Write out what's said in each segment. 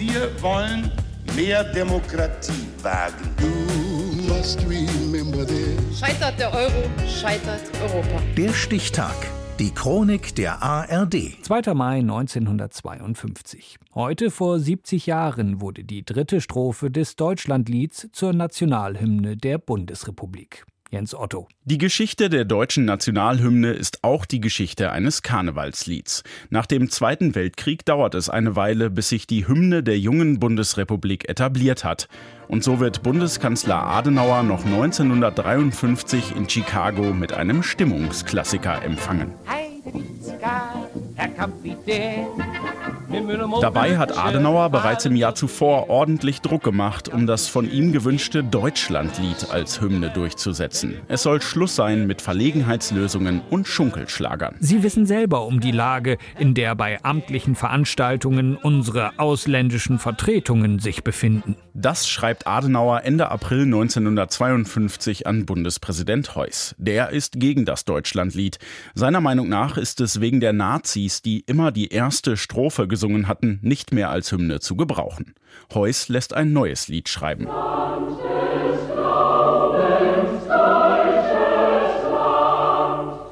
Wir wollen mehr Demokratie wagen. Scheitert der Euro, scheitert Europa. Der Stichtag. Die Chronik der ARD. 2. Mai 1952. Heute vor 70 Jahren wurde die dritte Strophe des Deutschlandlieds zur Nationalhymne der Bundesrepublik. Jens Otto. Die Geschichte der deutschen Nationalhymne ist auch die Geschichte eines Karnevalslieds. Nach dem Zweiten Weltkrieg dauert es eine Weile, bis sich die Hymne der jungen Bundesrepublik etabliert hat. Und so wird Bundeskanzler Adenauer noch 1953 in Chicago mit einem Stimmungsklassiker empfangen. Herr Kapitän, Dabei hat Adenauer bereits im Jahr zuvor ordentlich Druck gemacht, um das von ihm gewünschte Deutschlandlied als Hymne durchzusetzen. Es soll Schluss sein mit Verlegenheitslösungen und Schunkelschlagern. Sie wissen selber um die Lage, in der bei amtlichen Veranstaltungen unsere ausländischen Vertretungen sich befinden. Das schreibt Adenauer Ende April 1952 an Bundespräsident Heuss. Der ist gegen das Deutschlandlied. Seiner Meinung nach ist es wegen der Nazis, die immer die erste Strophe gesungen gesungen hatten, nicht mehr als Hymne zu gebrauchen. Heuss lässt ein neues Lied schreiben.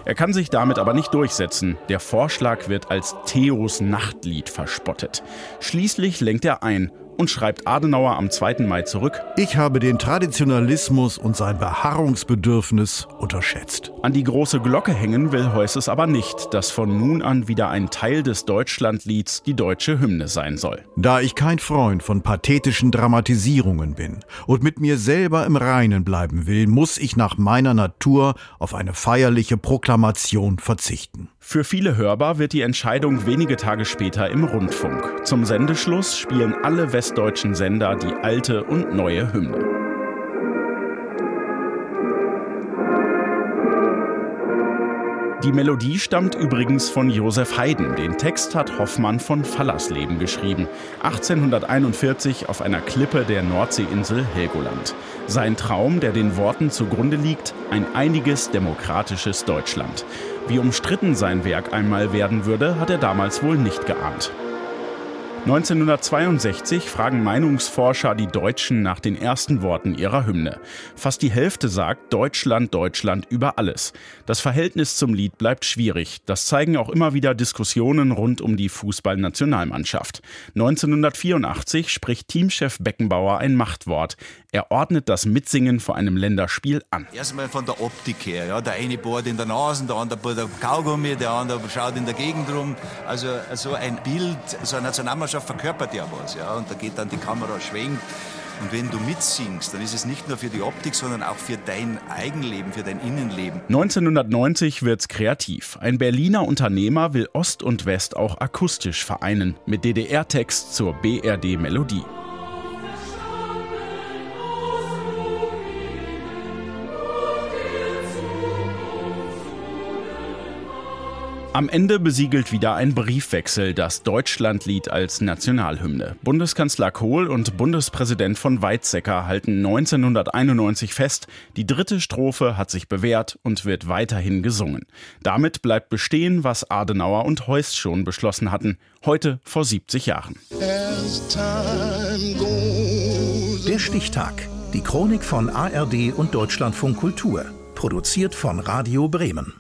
Er kann sich damit aber nicht durchsetzen. Der Vorschlag wird als Theos Nachtlied verspottet. Schließlich lenkt er ein und schreibt Adenauer am 2. Mai zurück. Ich habe den Traditionalismus und sein Beharrungsbedürfnis unterschätzt. An die große Glocke hängen will Heuss es aber nicht, dass von nun an wieder ein Teil des Deutschlandlieds die deutsche Hymne sein soll. Da ich kein Freund von pathetischen Dramatisierungen bin und mit mir selber im Reinen bleiben will, muss ich nach meiner Natur auf eine feierliche Proklamation verzichten. Für viele hörbar wird die Entscheidung wenige Tage später im Rundfunk. Zum Sendeschluss spielen alle westdeutschen Sender die alte und neue Hymne. Die Melodie stammt übrigens von Josef Haydn. Den Text hat Hoffmann von Fallersleben geschrieben. 1841 auf einer Klippe der Nordseeinsel Helgoland. Sein Traum, der den Worten zugrunde liegt, ein einiges demokratisches Deutschland. Wie umstritten sein Werk einmal werden würde, hat er damals wohl nicht geahnt. 1962 fragen Meinungsforscher die Deutschen nach den ersten Worten ihrer Hymne. Fast die Hälfte sagt Deutschland, Deutschland über alles. Das Verhältnis zum Lied bleibt schwierig. Das zeigen auch immer wieder Diskussionen rund um die Fußballnationalmannschaft. 1984 spricht Teamchef Beckenbauer ein Machtwort. Er ordnet das Mitsingen vor einem Länderspiel an. Erstmal von der Optik her. Ja, der eine bohrt in der Nase, der andere bohrt der Kaugummi, der andere schaut in der Gegend rum. Also so ein Bild, so eine Nationalmannschaft Botschaft verkörpert ja was. Ja? Und da geht dann die Kamera schwenkt. Und wenn du mitsingst, dann ist es nicht nur für die Optik, sondern auch für dein Eigenleben, für dein Innenleben. 1990 wird's kreativ. Ein Berliner Unternehmer will Ost und West auch akustisch vereinen, mit DDR-Text zur BRD-Melodie. Am Ende besiegelt wieder ein Briefwechsel das Deutschlandlied als Nationalhymne. Bundeskanzler Kohl und Bundespräsident von Weizsäcker halten 1991 fest, die dritte Strophe hat sich bewährt und wird weiterhin gesungen. Damit bleibt bestehen, was Adenauer und Heuss schon beschlossen hatten, heute vor 70 Jahren. Der Stichtag. Die Chronik von ARD und Deutschlandfunk Kultur. Produziert von Radio Bremen.